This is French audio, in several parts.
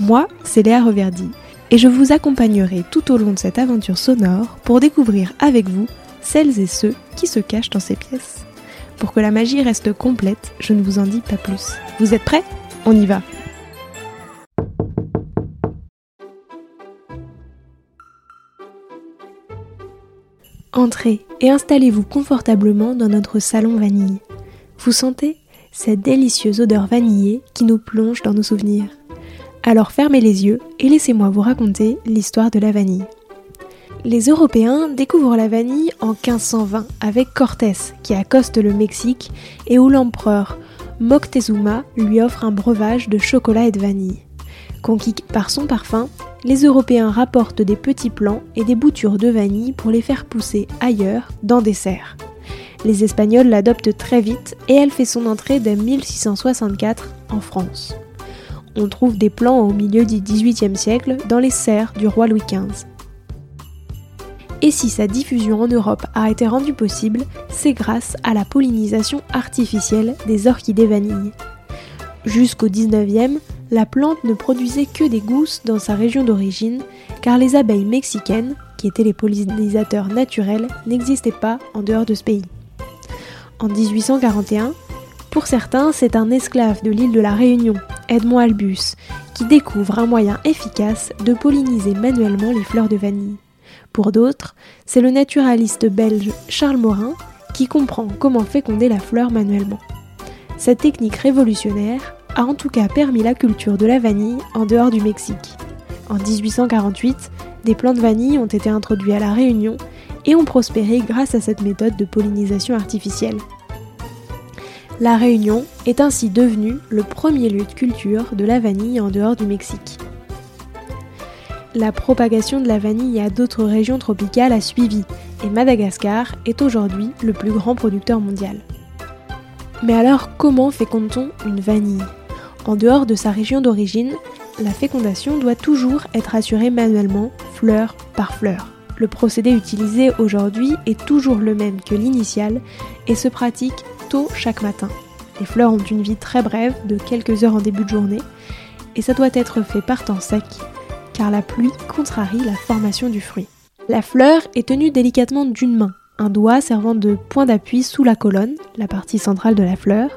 Moi, c'est Léa Reverdy, et je vous accompagnerai tout au long de cette aventure sonore pour découvrir avec vous celles et ceux qui se cachent dans ces pièces. Pour que la magie reste complète, je ne vous en dis pas plus. Vous êtes prêts? On y va Entrez et installez-vous confortablement dans notre salon vanille. Vous sentez cette délicieuse odeur vanillée qui nous plonge dans nos souvenirs. Alors fermez les yeux et laissez-moi vous raconter l'histoire de la vanille. Les Européens découvrent la vanille en 1520 avec Cortés qui accoste le Mexique et où l'empereur Moctezuma lui offre un breuvage de chocolat et de vanille. Conquis par son parfum, les Européens rapportent des petits plants et des boutures de vanille pour les faire pousser ailleurs, dans des serres. Les Espagnols l'adoptent très vite et elle fait son entrée dès 1664 en France on trouve des plants au milieu du XVIIIe siècle dans les serres du roi Louis XV. Et si sa diffusion en Europe a été rendue possible, c'est grâce à la pollinisation artificielle des orchidées vanille. Jusqu'au 19e, la plante ne produisait que des gousses dans sa région d'origine, car les abeilles mexicaines, qui étaient les pollinisateurs naturels, n'existaient pas en dehors de ce pays. En 1841, pour certains, c'est un esclave de l'île de la Réunion, Edmond Albus, qui découvre un moyen efficace de polliniser manuellement les fleurs de vanille. Pour d'autres, c'est le naturaliste belge Charles Morin qui comprend comment féconder la fleur manuellement. Cette technique révolutionnaire a en tout cas permis la culture de la vanille en dehors du Mexique. En 1848, des plants de vanille ont été introduits à la Réunion et ont prospéré grâce à cette méthode de pollinisation artificielle. La Réunion est ainsi devenue le premier lieu de culture de la vanille en dehors du Mexique. La propagation de la vanille à d'autres régions tropicales a suivi et Madagascar est aujourd'hui le plus grand producteur mondial. Mais alors comment féconde-t-on une vanille? En dehors de sa région d'origine, la fécondation doit toujours être assurée manuellement, fleur par fleur. Le procédé utilisé aujourd'hui est toujours le même que l'initial et se pratique chaque matin. Les fleurs ont une vie très brève, de quelques heures en début de journée, et ça doit être fait par temps sec, car la pluie contrarie la formation du fruit. La fleur est tenue délicatement d'une main, un doigt servant de point d'appui sous la colonne, la partie centrale de la fleur,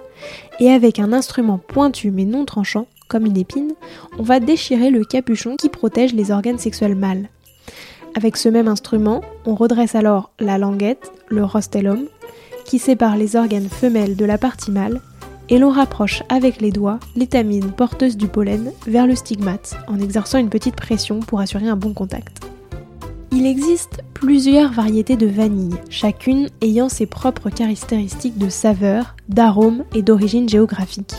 et avec un instrument pointu mais non tranchant, comme une épine, on va déchirer le capuchon qui protège les organes sexuels mâles. Avec ce même instrument, on redresse alors la languette, le rostellum, qui sépare les organes femelles de la partie mâle, et l'on rapproche avec les doigts l'étamine porteuse du pollen vers le stigmate en exerçant une petite pression pour assurer un bon contact. Il existe plusieurs variétés de vanille, chacune ayant ses propres caractéristiques de saveur, d'arôme et d'origine géographique.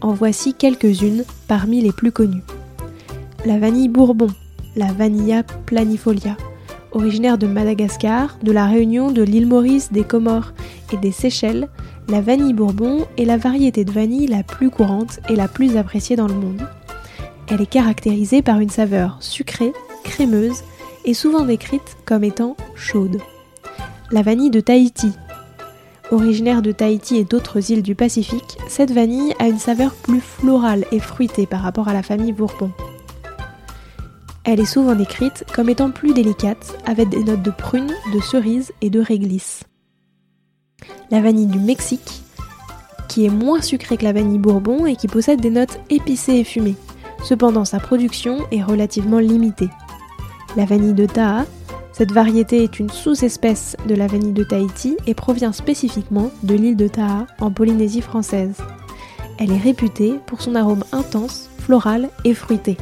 En voici quelques-unes parmi les plus connues. La vanille bourbon, la Vanilla planifolia, Originaire de Madagascar, de la Réunion, de l'île Maurice, des Comores et des Seychelles, la vanille bourbon est la variété de vanille la plus courante et la plus appréciée dans le monde. Elle est caractérisée par une saveur sucrée, crémeuse et souvent décrite comme étant chaude. La vanille de Tahiti. Originaire de Tahiti et d'autres îles du Pacifique, cette vanille a une saveur plus florale et fruitée par rapport à la famille Bourbon. Elle est souvent décrite comme étant plus délicate, avec des notes de prune, de cerise et de réglisse. La vanille du Mexique, qui est moins sucrée que la vanille bourbon et qui possède des notes épicées et fumées. Cependant, sa production est relativement limitée. La vanille de Taha, cette variété est une sous-espèce de la vanille de Tahiti et provient spécifiquement de l'île de Taha en Polynésie française. Elle est réputée pour son arôme intense, floral et fruité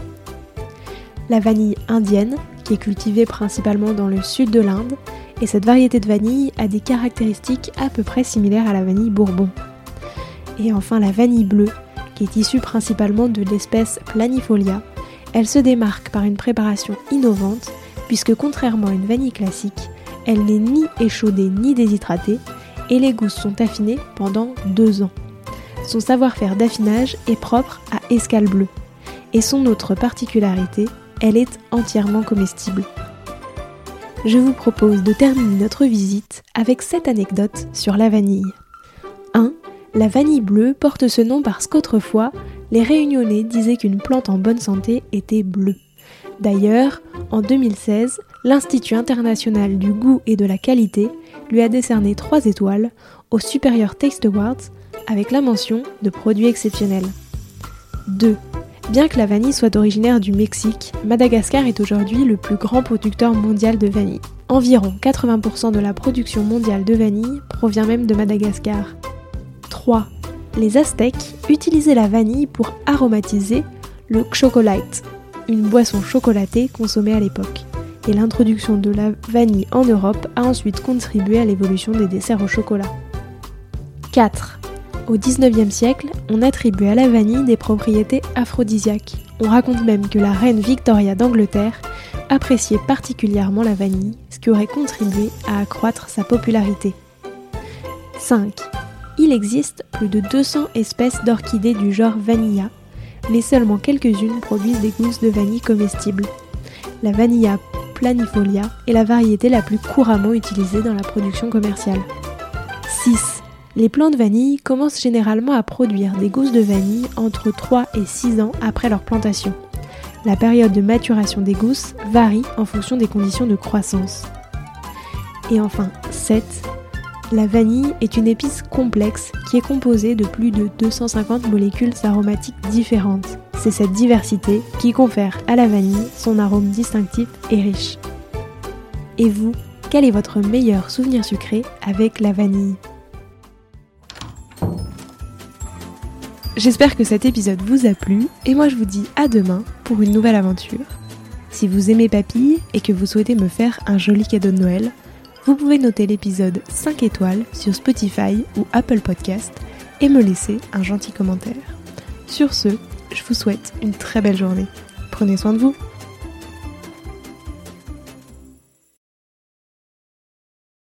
la vanille indienne, qui est cultivée principalement dans le sud de l'Inde, et cette variété de vanille a des caractéristiques à peu près similaires à la vanille bourbon. Et enfin la vanille bleue, qui est issue principalement de l'espèce Planifolia, Elle se démarque par une préparation innovante puisque contrairement à une vanille classique, elle n'est ni échaudée ni déshydratée et les gousses sont affinées pendant deux ans. Son savoir-faire d'affinage est propre à Escale Bleu. Et son autre particularité, elle est entièrement comestible. Je vous propose de terminer notre visite avec cette anecdote sur la vanille. 1. La vanille bleue porte ce nom parce qu'autrefois, les réunionnais disaient qu'une plante en bonne santé était bleue. D'ailleurs, en 2016, l'Institut international du goût et de la qualité lui a décerné 3 étoiles au Superior Taste Awards avec la mention de produits exceptionnels. 2. Bien que la vanille soit originaire du Mexique, Madagascar est aujourd'hui le plus grand producteur mondial de vanille. Environ 80% de la production mondiale de vanille provient même de Madagascar. 3. Les Aztèques utilisaient la vanille pour aromatiser le chocolate, une boisson chocolatée consommée à l'époque. Et l'introduction de la vanille en Europe a ensuite contribué à l'évolution des desserts au chocolat. 4. Au 19e siècle, on attribuait à la vanille des propriétés aphrodisiaques. On raconte même que la reine Victoria d'Angleterre appréciait particulièrement la vanille, ce qui aurait contribué à accroître sa popularité. 5. Il existe plus de 200 espèces d'orchidées du genre Vanilla, mais seulement quelques-unes produisent des gousses de vanille comestibles. La Vanilla planifolia est la variété la plus couramment utilisée dans la production commerciale. 6. Les plants de vanille commencent généralement à produire des gousses de vanille entre 3 et 6 ans après leur plantation. La période de maturation des gousses varie en fonction des conditions de croissance. Et enfin, 7. La vanille est une épice complexe qui est composée de plus de 250 molécules aromatiques différentes. C'est cette diversité qui confère à la vanille son arôme distinctif et riche. Et vous, quel est votre meilleur souvenir sucré avec la vanille? J'espère que cet épisode vous a plu et moi je vous dis à demain pour une nouvelle aventure. Si vous aimez Papille et que vous souhaitez me faire un joli cadeau de Noël, vous pouvez noter l'épisode 5 étoiles sur Spotify ou Apple Podcast et me laisser un gentil commentaire. Sur ce, je vous souhaite une très belle journée. Prenez soin de vous.